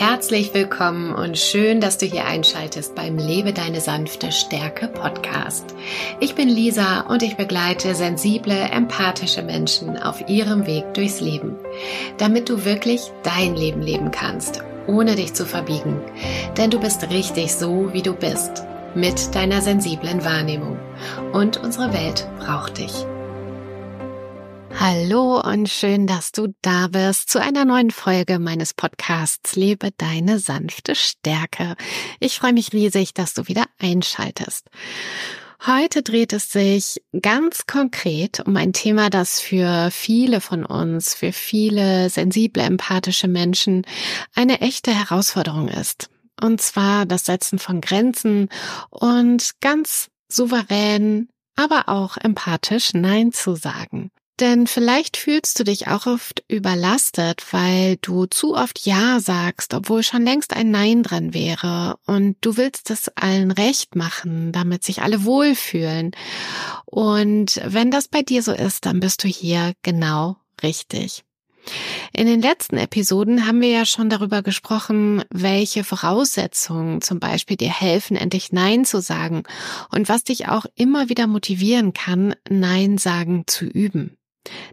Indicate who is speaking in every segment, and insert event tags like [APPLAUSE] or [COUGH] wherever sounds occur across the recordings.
Speaker 1: Herzlich willkommen und schön, dass du hier einschaltest beim Lebe deine sanfte Stärke Podcast. Ich bin Lisa und ich begleite sensible, empathische Menschen auf ihrem Weg durchs Leben, damit du wirklich dein Leben leben kannst, ohne dich zu verbiegen. Denn du bist richtig so, wie du bist, mit deiner sensiblen Wahrnehmung. Und unsere Welt braucht dich. Hallo und schön, dass du da bist zu einer neuen Folge meines Podcasts Lebe deine sanfte Stärke. Ich freue mich riesig, dass du wieder einschaltest. Heute dreht es sich ganz konkret um ein Thema, das für viele von uns, für viele sensible, empathische Menschen eine echte Herausforderung ist. Und zwar das Setzen von Grenzen und ganz souverän, aber auch empathisch Nein zu sagen. Denn vielleicht fühlst du dich auch oft überlastet, weil du zu oft Ja sagst, obwohl schon längst ein Nein dran wäre. Und du willst es allen recht machen, damit sich alle wohlfühlen. Und wenn das bei dir so ist, dann bist du hier genau richtig. In den letzten Episoden haben wir ja schon darüber gesprochen, welche Voraussetzungen zum Beispiel dir helfen, endlich Nein zu sagen und was dich auch immer wieder motivieren kann, Nein sagen zu üben.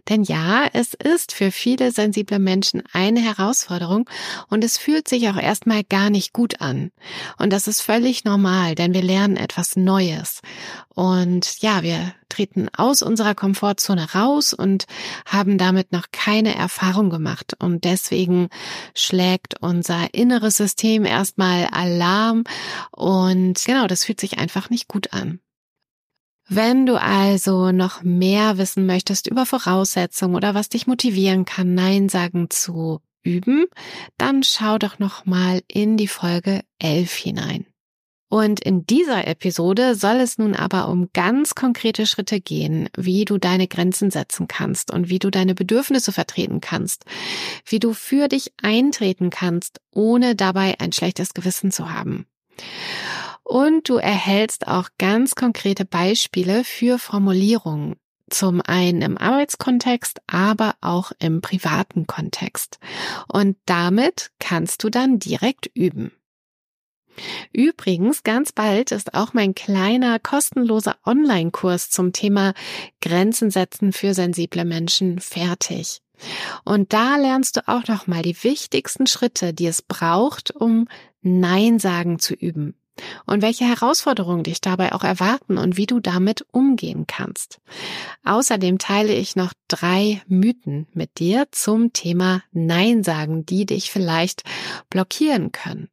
Speaker 1: Denn ja, es ist für viele sensible Menschen eine Herausforderung und es fühlt sich auch erstmal gar nicht gut an. Und das ist völlig normal, denn wir lernen etwas Neues. Und ja, wir treten aus unserer Komfortzone raus und haben damit noch keine Erfahrung gemacht. Und deswegen schlägt unser inneres System erstmal Alarm und genau, das fühlt sich einfach nicht gut an. Wenn du also noch mehr wissen möchtest über Voraussetzungen oder was dich motivieren kann, Nein sagen zu üben, dann schau doch noch mal in die Folge 11 hinein. Und in dieser Episode soll es nun aber um ganz konkrete Schritte gehen, wie du deine Grenzen setzen kannst und wie du deine Bedürfnisse vertreten kannst, wie du für dich eintreten kannst, ohne dabei ein schlechtes Gewissen zu haben. Und du erhältst auch ganz konkrete Beispiele für Formulierungen. Zum einen im Arbeitskontext, aber auch im privaten Kontext. Und damit kannst du dann direkt üben. Übrigens, ganz bald ist auch mein kleiner kostenloser Online-Kurs zum Thema Grenzen setzen für sensible Menschen fertig. Und da lernst du auch nochmal die wichtigsten Schritte, die es braucht, um Nein sagen zu üben und welche Herausforderungen dich dabei auch erwarten und wie du damit umgehen kannst. Außerdem teile ich noch drei Mythen mit dir zum Thema Nein sagen, die dich vielleicht blockieren können.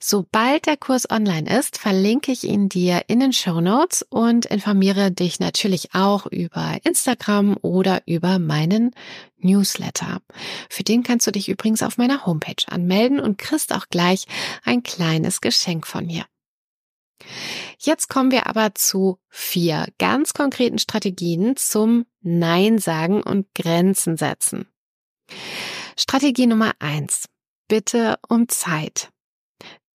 Speaker 1: Sobald der Kurs online ist, verlinke ich ihn dir in den Show Notes und informiere dich natürlich auch über Instagram oder über meinen Newsletter. Für den kannst du dich übrigens auf meiner Homepage anmelden und kriegst auch gleich ein kleines Geschenk von mir. Jetzt kommen wir aber zu vier ganz konkreten Strategien zum Nein sagen und Grenzen setzen. Strategie Nummer eins. Bitte um Zeit.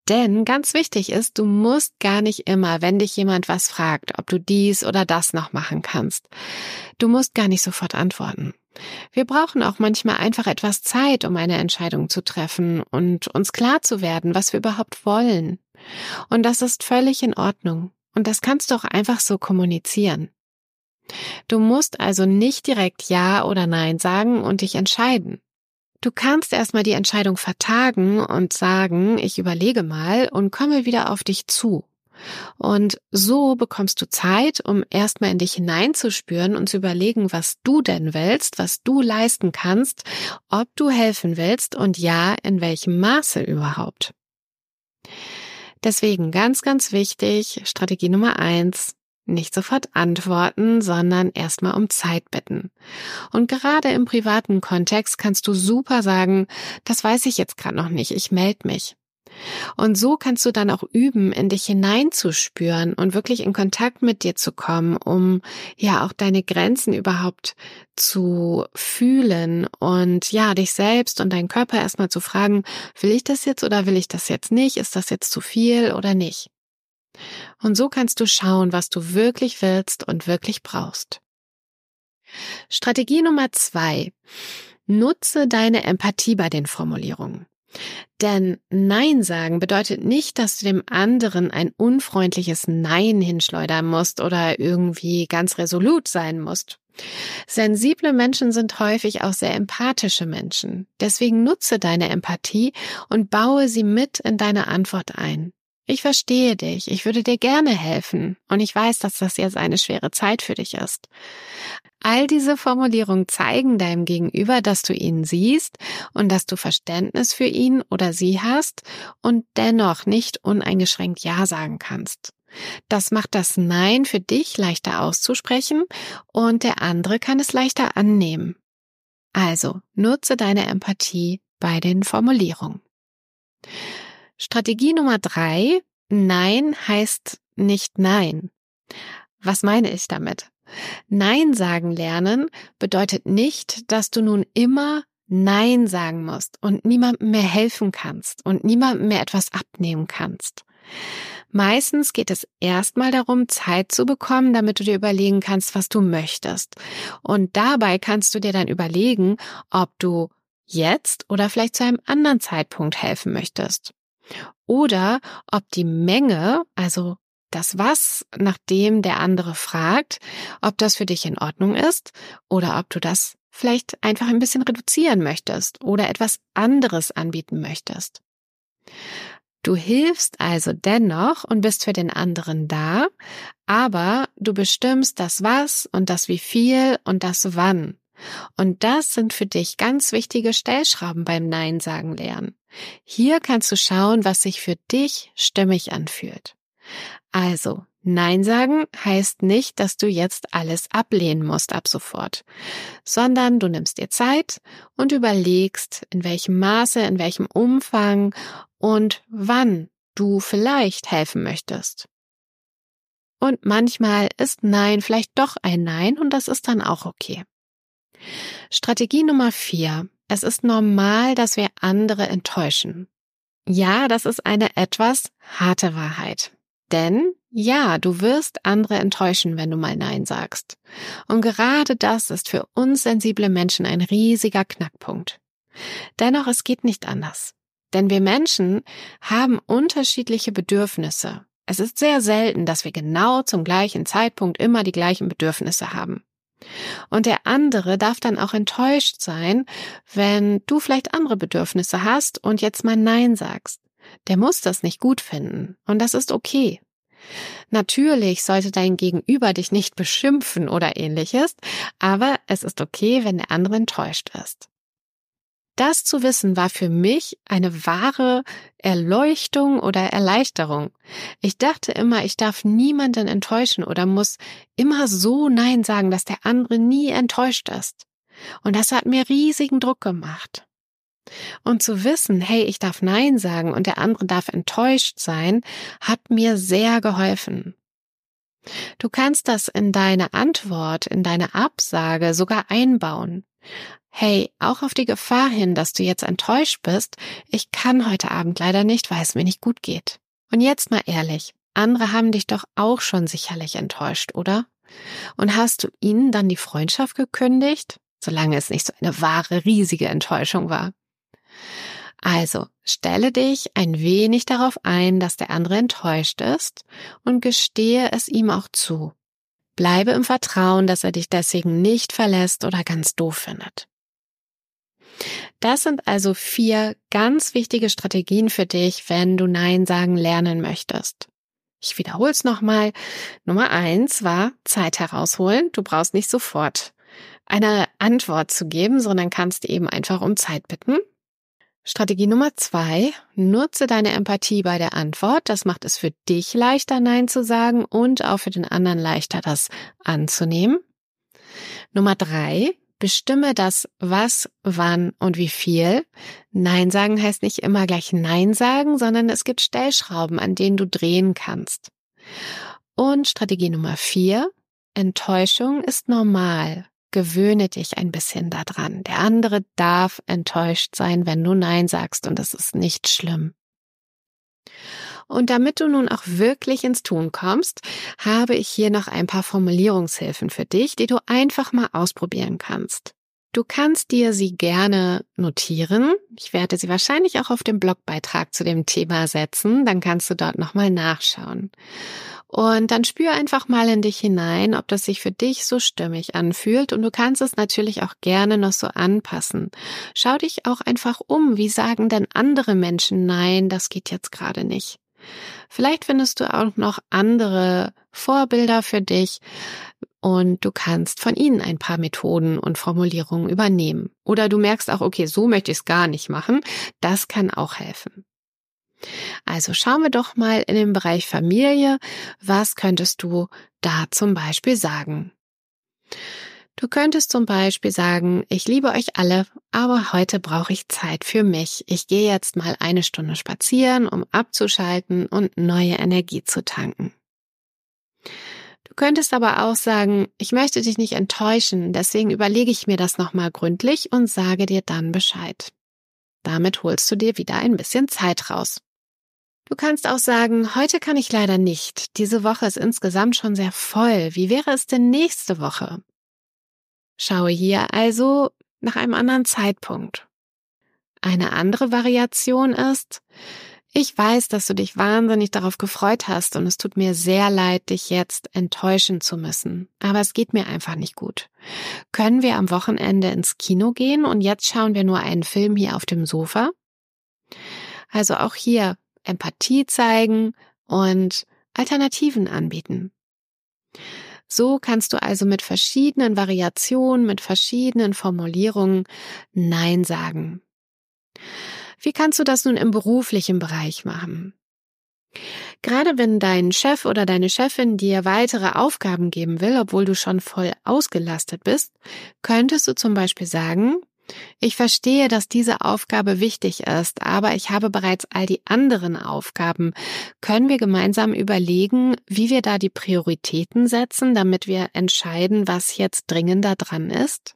Speaker 1: Denn ganz wichtig ist, du musst gar nicht immer, wenn dich jemand was fragt, ob du dies oder das noch machen kannst. Du musst gar nicht sofort antworten. Wir brauchen auch manchmal einfach etwas Zeit, um eine Entscheidung zu treffen und uns klar zu werden, was wir überhaupt wollen. Und das ist völlig in Ordnung. Und das kannst du auch einfach so kommunizieren. Du musst also nicht direkt Ja oder Nein sagen und dich entscheiden. Du kannst erstmal die Entscheidung vertagen und sagen, ich überlege mal und komme wieder auf dich zu. Und so bekommst du Zeit, um erstmal in dich hineinzuspüren und zu überlegen, was du denn willst, was du leisten kannst, ob du helfen willst und ja, in welchem Maße überhaupt. Deswegen ganz, ganz wichtig, Strategie Nummer eins, nicht sofort antworten, sondern erstmal um Zeit bitten. Und gerade im privaten Kontext kannst du super sagen, das weiß ich jetzt gerade noch nicht, ich melde mich. Und so kannst du dann auch üben, in dich hineinzuspüren und wirklich in Kontakt mit dir zu kommen, um ja auch deine Grenzen überhaupt zu fühlen und ja, dich selbst und deinen Körper erstmal zu fragen, will ich das jetzt oder will ich das jetzt nicht? Ist das jetzt zu viel oder nicht? Und so kannst du schauen, was du wirklich willst und wirklich brauchst. Strategie Nummer zwei. Nutze deine Empathie bei den Formulierungen. Denn Nein sagen bedeutet nicht, dass du dem anderen ein unfreundliches Nein hinschleudern musst oder irgendwie ganz resolut sein musst. Sensible Menschen sind häufig auch sehr empathische Menschen. Deswegen nutze deine Empathie und baue sie mit in deine Antwort ein. Ich verstehe dich, ich würde dir gerne helfen und ich weiß, dass das jetzt eine schwere Zeit für dich ist. All diese Formulierungen zeigen deinem Gegenüber, dass du ihn siehst und dass du Verständnis für ihn oder sie hast und dennoch nicht uneingeschränkt Ja sagen kannst. Das macht das Nein für dich leichter auszusprechen und der andere kann es leichter annehmen. Also nutze deine Empathie bei den Formulierungen. Strategie Nummer drei. Nein heißt nicht Nein. Was meine ich damit? Nein sagen lernen bedeutet nicht, dass du nun immer Nein sagen musst und niemandem mehr helfen kannst und niemandem mehr etwas abnehmen kannst. Meistens geht es erstmal darum, Zeit zu bekommen, damit du dir überlegen kannst, was du möchtest. Und dabei kannst du dir dann überlegen, ob du jetzt oder vielleicht zu einem anderen Zeitpunkt helfen möchtest. Oder ob die Menge, also das Was, nachdem der andere fragt, ob das für dich in Ordnung ist oder ob du das vielleicht einfach ein bisschen reduzieren möchtest oder etwas anderes anbieten möchtest. Du hilfst also dennoch und bist für den anderen da, aber du bestimmst das was und das wie viel und das wann. Und das sind für dich ganz wichtige Stellschrauben beim Nein sagen lernen. Hier kannst du schauen, was sich für dich stimmig anfühlt. Also, Nein sagen heißt nicht, dass du jetzt alles ablehnen musst ab sofort, sondern du nimmst dir Zeit und überlegst, in welchem Maße, in welchem Umfang und wann du vielleicht helfen möchtest. Und manchmal ist Nein vielleicht doch ein Nein und das ist dann auch okay. Strategie Nummer vier. Es ist normal, dass wir andere enttäuschen. Ja, das ist eine etwas harte Wahrheit. Denn ja, du wirst andere enttäuschen, wenn du mal Nein sagst. Und gerade das ist für uns sensible Menschen ein riesiger Knackpunkt. Dennoch, es geht nicht anders. Denn wir Menschen haben unterschiedliche Bedürfnisse. Es ist sehr selten, dass wir genau zum gleichen Zeitpunkt immer die gleichen Bedürfnisse haben. Und der andere darf dann auch enttäuscht sein, wenn du vielleicht andere Bedürfnisse hast und jetzt mal Nein sagst. Der muss das nicht gut finden. Und das ist okay. Natürlich sollte dein Gegenüber dich nicht beschimpfen oder ähnliches, aber es ist okay, wenn der andere enttäuscht ist. Das zu wissen war für mich eine wahre Erleuchtung oder Erleichterung. Ich dachte immer, ich darf niemanden enttäuschen oder muss immer so Nein sagen, dass der andere nie enttäuscht ist. Und das hat mir riesigen Druck gemacht. Und zu wissen, hey, ich darf Nein sagen und der andere darf enttäuscht sein, hat mir sehr geholfen. Du kannst das in deine Antwort, in deine Absage sogar einbauen. Hey, auch auf die Gefahr hin, dass du jetzt enttäuscht bist, ich kann heute Abend leider nicht, weil es mir nicht gut geht. Und jetzt mal ehrlich, andere haben dich doch auch schon sicherlich enttäuscht, oder? Und hast du ihnen dann die Freundschaft gekündigt, solange es nicht so eine wahre, riesige Enttäuschung war? Also stelle dich ein wenig darauf ein, dass der andere enttäuscht ist und gestehe es ihm auch zu. Bleibe im Vertrauen, dass er dich deswegen nicht verlässt oder ganz doof findet. Das sind also vier ganz wichtige Strategien für dich, wenn du Nein sagen lernen möchtest. Ich wiederhole es nochmal. Nummer eins war Zeit herausholen. Du brauchst nicht sofort eine Antwort zu geben, sondern kannst eben einfach um Zeit bitten. Strategie Nummer zwei, nutze deine Empathie bei der Antwort. Das macht es für dich leichter, Nein zu sagen und auch für den anderen leichter, das anzunehmen. Nummer drei, bestimme das was, wann und wie viel. Nein sagen heißt nicht immer gleich Nein sagen, sondern es gibt Stellschrauben, an denen du drehen kannst. Und Strategie Nummer vier, Enttäuschung ist normal. Gewöhne dich ein bisschen daran. Der andere darf enttäuscht sein, wenn du Nein sagst und es ist nicht schlimm. Und damit du nun auch wirklich ins Tun kommst, habe ich hier noch ein paar Formulierungshilfen für dich, die du einfach mal ausprobieren kannst. Du kannst dir sie gerne notieren. Ich werde sie wahrscheinlich auch auf dem Blogbeitrag zu dem Thema setzen. Dann kannst du dort nochmal nachschauen. Und dann spür einfach mal in dich hinein, ob das sich für dich so stimmig anfühlt. Und du kannst es natürlich auch gerne noch so anpassen. Schau dich auch einfach um. Wie sagen denn andere Menschen, nein, das geht jetzt gerade nicht? Vielleicht findest du auch noch andere Vorbilder für dich und du kannst von ihnen ein paar Methoden und Formulierungen übernehmen. Oder du merkst auch, okay, so möchte ich es gar nicht machen. Das kann auch helfen. Also schauen wir doch mal in den Bereich Familie. Was könntest du da zum Beispiel sagen? Du könntest zum Beispiel sagen, ich liebe euch alle, aber heute brauche ich Zeit für mich. Ich gehe jetzt mal eine Stunde spazieren, um abzuschalten und neue Energie zu tanken. Du könntest aber auch sagen, ich möchte dich nicht enttäuschen, deswegen überlege ich mir das nochmal gründlich und sage dir dann Bescheid. Damit holst du dir wieder ein bisschen Zeit raus. Du kannst auch sagen, heute kann ich leider nicht. Diese Woche ist insgesamt schon sehr voll. Wie wäre es denn nächste Woche? Schaue hier also nach einem anderen Zeitpunkt. Eine andere Variation ist, ich weiß, dass du dich wahnsinnig darauf gefreut hast und es tut mir sehr leid, dich jetzt enttäuschen zu müssen. Aber es geht mir einfach nicht gut. Können wir am Wochenende ins Kino gehen und jetzt schauen wir nur einen Film hier auf dem Sofa? Also auch hier Empathie zeigen und Alternativen anbieten. So kannst du also mit verschiedenen Variationen, mit verschiedenen Formulierungen Nein sagen. Wie kannst du das nun im beruflichen Bereich machen? Gerade wenn dein Chef oder deine Chefin dir weitere Aufgaben geben will, obwohl du schon voll ausgelastet bist, könntest du zum Beispiel sagen, ich verstehe, dass diese Aufgabe wichtig ist, aber ich habe bereits all die anderen Aufgaben. Können wir gemeinsam überlegen, wie wir da die Prioritäten setzen, damit wir entscheiden, was jetzt dringender dran ist?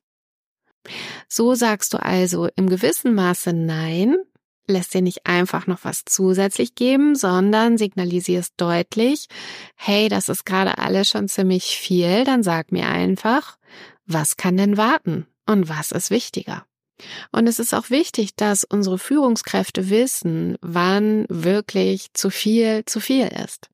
Speaker 1: So sagst du also im gewissen Maße Nein, lässt dir nicht einfach noch was zusätzlich geben, sondern signalisierst deutlich, hey, das ist gerade alles schon ziemlich viel, dann sag mir einfach, was kann denn warten? Und was ist wichtiger. Und es ist auch wichtig, dass unsere Führungskräfte wissen, wann wirklich zu viel zu viel ist.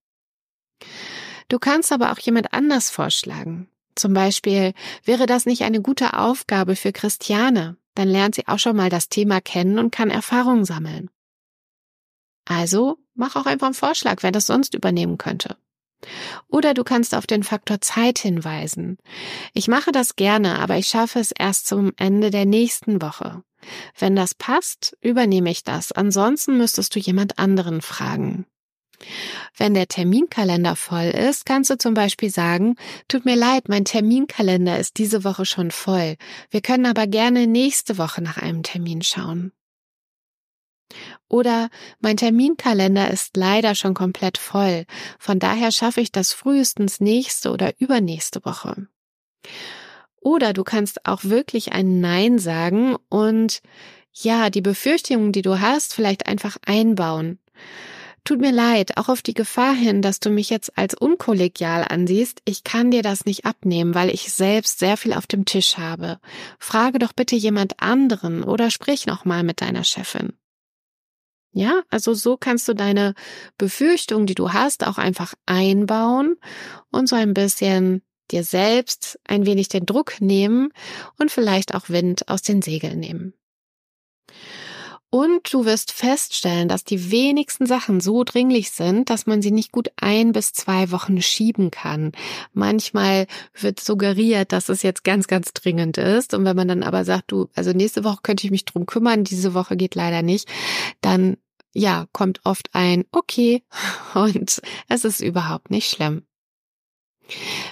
Speaker 1: Du kannst aber auch jemand anders vorschlagen. Zum Beispiel wäre das nicht eine gute Aufgabe für Christiane, dann lernt sie auch schon mal das Thema kennen und kann Erfahrungen sammeln. Also mach auch einfach einen Vorschlag, wer das sonst übernehmen könnte. Oder du kannst auf den Faktor Zeit hinweisen. Ich mache das gerne, aber ich schaffe es erst zum Ende der nächsten Woche. Wenn das passt, übernehme ich das. Ansonsten müsstest du jemand anderen fragen. Wenn der Terminkalender voll ist, kannst du zum Beispiel sagen, tut mir leid, mein Terminkalender ist diese Woche schon voll. Wir können aber gerne nächste Woche nach einem Termin schauen. Oder mein Terminkalender ist leider schon komplett voll. Von daher schaffe ich das frühestens nächste oder übernächste Woche. Oder du kannst auch wirklich ein Nein sagen und ja, die Befürchtungen, die du hast, vielleicht einfach einbauen. Tut mir leid, auch auf die Gefahr hin, dass du mich jetzt als unkollegial ansiehst, ich kann dir das nicht abnehmen, weil ich selbst sehr viel auf dem Tisch habe. Frage doch bitte jemand anderen oder sprich noch mal mit deiner Chefin. Ja, also so kannst du deine Befürchtung, die du hast, auch einfach einbauen und so ein bisschen dir selbst ein wenig den Druck nehmen und vielleicht auch Wind aus den Segeln nehmen. Und du wirst feststellen, dass die wenigsten Sachen so dringlich sind, dass man sie nicht gut ein bis zwei Wochen schieben kann. Manchmal wird suggeriert, dass es jetzt ganz, ganz dringend ist. Und wenn man dann aber sagt, du, also nächste Woche könnte ich mich drum kümmern, diese Woche geht leider nicht, dann ja, kommt oft ein Okay [LAUGHS] und es ist überhaupt nicht schlimm.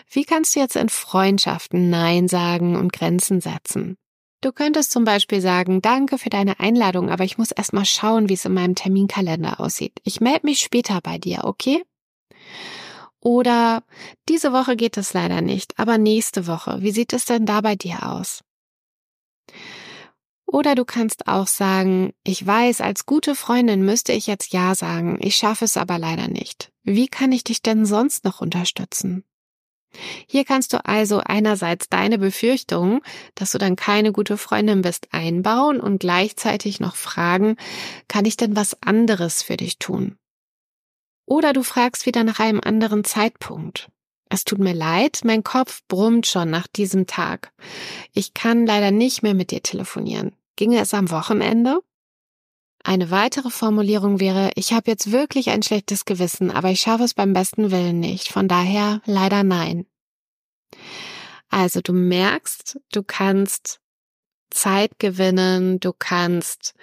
Speaker 1: Wie kannst du jetzt in Freundschaften Nein sagen und Grenzen setzen? Du könntest zum Beispiel sagen, danke für deine Einladung, aber ich muss erst mal schauen, wie es in meinem Terminkalender aussieht. Ich melde mich später bei dir, okay? Oder diese Woche geht es leider nicht, aber nächste Woche. Wie sieht es denn da bei dir aus? Oder du kannst auch sagen, ich weiß, als gute Freundin müsste ich jetzt Ja sagen, ich schaffe es aber leider nicht. Wie kann ich dich denn sonst noch unterstützen? Hier kannst du also einerseits deine Befürchtung, dass du dann keine gute Freundin bist, einbauen und gleichzeitig noch fragen, kann ich denn was anderes für dich tun? Oder du fragst wieder nach einem anderen Zeitpunkt. Es tut mir leid, mein Kopf brummt schon nach diesem Tag. Ich kann leider nicht mehr mit dir telefonieren. Ginge es am Wochenende? Eine weitere Formulierung wäre, ich habe jetzt wirklich ein schlechtes Gewissen, aber ich schaffe es beim besten Willen nicht. Von daher leider nein. Also du merkst, du kannst Zeit gewinnen, du kannst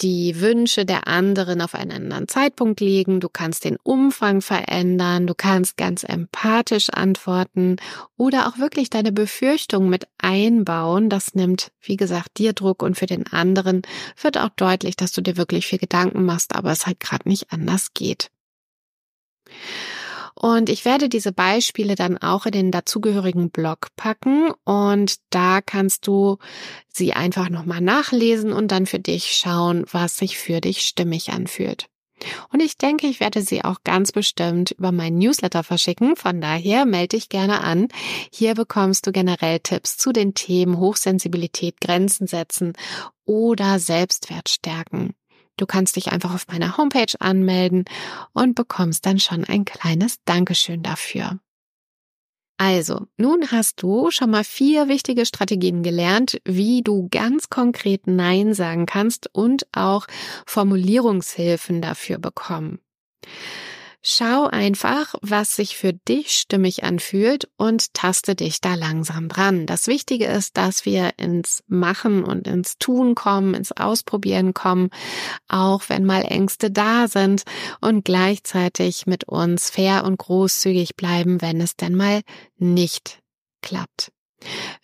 Speaker 1: die Wünsche der anderen auf einen anderen Zeitpunkt legen, du kannst den Umfang verändern, du kannst ganz empathisch antworten oder auch wirklich deine Befürchtung mit einbauen. Das nimmt, wie gesagt, dir Druck und für den anderen wird auch deutlich, dass du dir wirklich viel Gedanken machst, aber es halt gerade nicht anders geht. Und ich werde diese Beispiele dann auch in den dazugehörigen Blog packen und da kannst du sie einfach nochmal nachlesen und dann für dich schauen, was sich für dich stimmig anfühlt. Und ich denke, ich werde sie auch ganz bestimmt über meinen Newsletter verschicken. Von daher melde dich gerne an. Hier bekommst du generell Tipps zu den Themen Hochsensibilität, Grenzen setzen oder Selbstwert stärken. Du kannst dich einfach auf meiner Homepage anmelden und bekommst dann schon ein kleines Dankeschön dafür. Also, nun hast du schon mal vier wichtige Strategien gelernt, wie du ganz konkret Nein sagen kannst und auch Formulierungshilfen dafür bekommen. Schau einfach, was sich für dich stimmig anfühlt und taste dich da langsam dran. Das Wichtige ist, dass wir ins Machen und ins Tun kommen, ins Ausprobieren kommen, auch wenn mal Ängste da sind und gleichzeitig mit uns fair und großzügig bleiben, wenn es denn mal nicht klappt.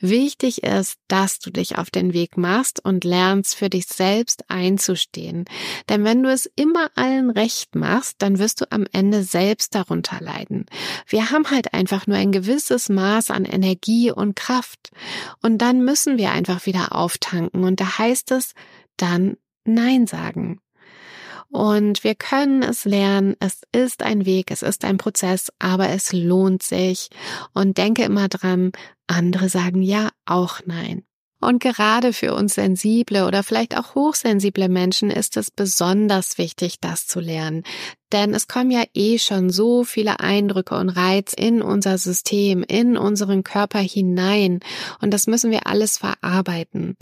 Speaker 1: Wichtig ist, dass du dich auf den Weg machst und lernst, für dich selbst einzustehen. Denn wenn du es immer allen recht machst, dann wirst du am Ende selbst darunter leiden. Wir haben halt einfach nur ein gewisses Maß an Energie und Kraft. Und dann müssen wir einfach wieder auftanken. Und da heißt es, dann Nein sagen. Und wir können es lernen. Es ist ein Weg, es ist ein Prozess, aber es lohnt sich. Und denke immer dran, andere sagen ja auch nein. Und gerade für uns sensible oder vielleicht auch hochsensible Menschen ist es besonders wichtig, das zu lernen. Denn es kommen ja eh schon so viele Eindrücke und Reiz in unser System, in unseren Körper hinein. Und das müssen wir alles verarbeiten.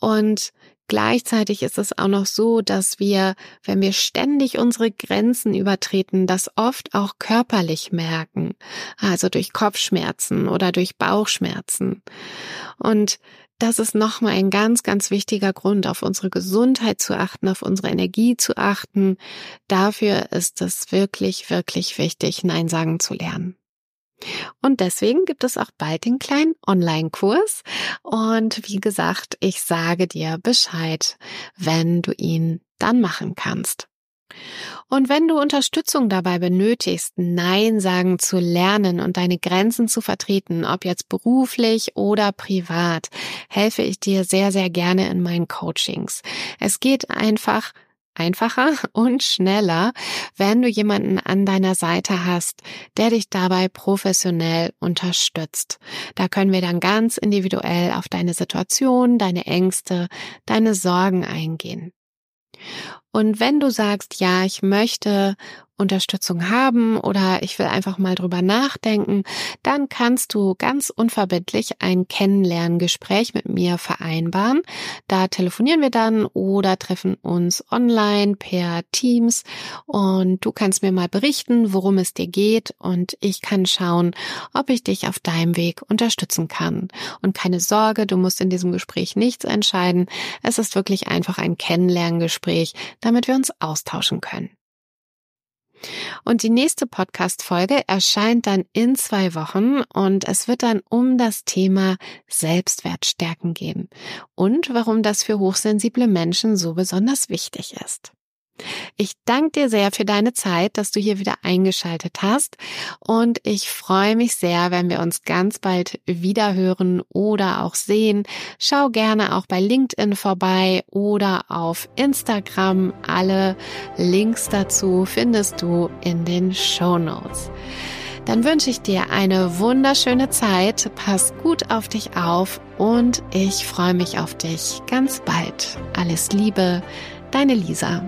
Speaker 1: Und Gleichzeitig ist es auch noch so, dass wir, wenn wir ständig unsere Grenzen übertreten, das oft auch körperlich merken, also durch Kopfschmerzen oder durch Bauchschmerzen. Und das ist nochmal ein ganz, ganz wichtiger Grund, auf unsere Gesundheit zu achten, auf unsere Energie zu achten. Dafür ist es wirklich, wirklich wichtig, Nein sagen zu lernen. Und deswegen gibt es auch bald den kleinen Online-Kurs. Und wie gesagt, ich sage dir Bescheid, wenn du ihn dann machen kannst. Und wenn du Unterstützung dabei benötigst, Nein sagen zu lernen und deine Grenzen zu vertreten, ob jetzt beruflich oder privat, helfe ich dir sehr, sehr gerne in meinen Coachings. Es geht einfach einfacher [LAUGHS] und schneller, wenn du jemanden an deiner Seite hast, der dich dabei professionell unterstützt. Da können wir dann ganz individuell auf deine Situation, deine Ängste, deine Sorgen eingehen. Und wenn du sagst, ja, ich möchte Unterstützung haben oder ich will einfach mal drüber nachdenken, dann kannst du ganz unverbindlich ein Kennenlerngespräch mit mir vereinbaren. Da telefonieren wir dann oder treffen uns online per Teams und du kannst mir mal berichten, worum es dir geht und ich kann schauen, ob ich dich auf deinem Weg unterstützen kann. Und keine Sorge, du musst in diesem Gespräch nichts entscheiden. Es ist wirklich einfach ein Kennenlerngespräch, damit wir uns austauschen können. Und die nächste Podcast-Folge erscheint dann in zwei Wochen und es wird dann um das Thema Selbstwertstärken gehen und warum das für hochsensible Menschen so besonders wichtig ist. Ich danke dir sehr für deine Zeit, dass du hier wieder eingeschaltet hast und ich freue mich sehr, wenn wir uns ganz bald wieder hören oder auch sehen. Schau gerne auch bei LinkedIn vorbei oder auf Instagram. Alle Links dazu findest du in den Show Notes. Dann wünsche ich dir eine wunderschöne Zeit, pass gut auf dich auf und ich freue mich auf dich ganz bald. Alles Liebe, deine Lisa.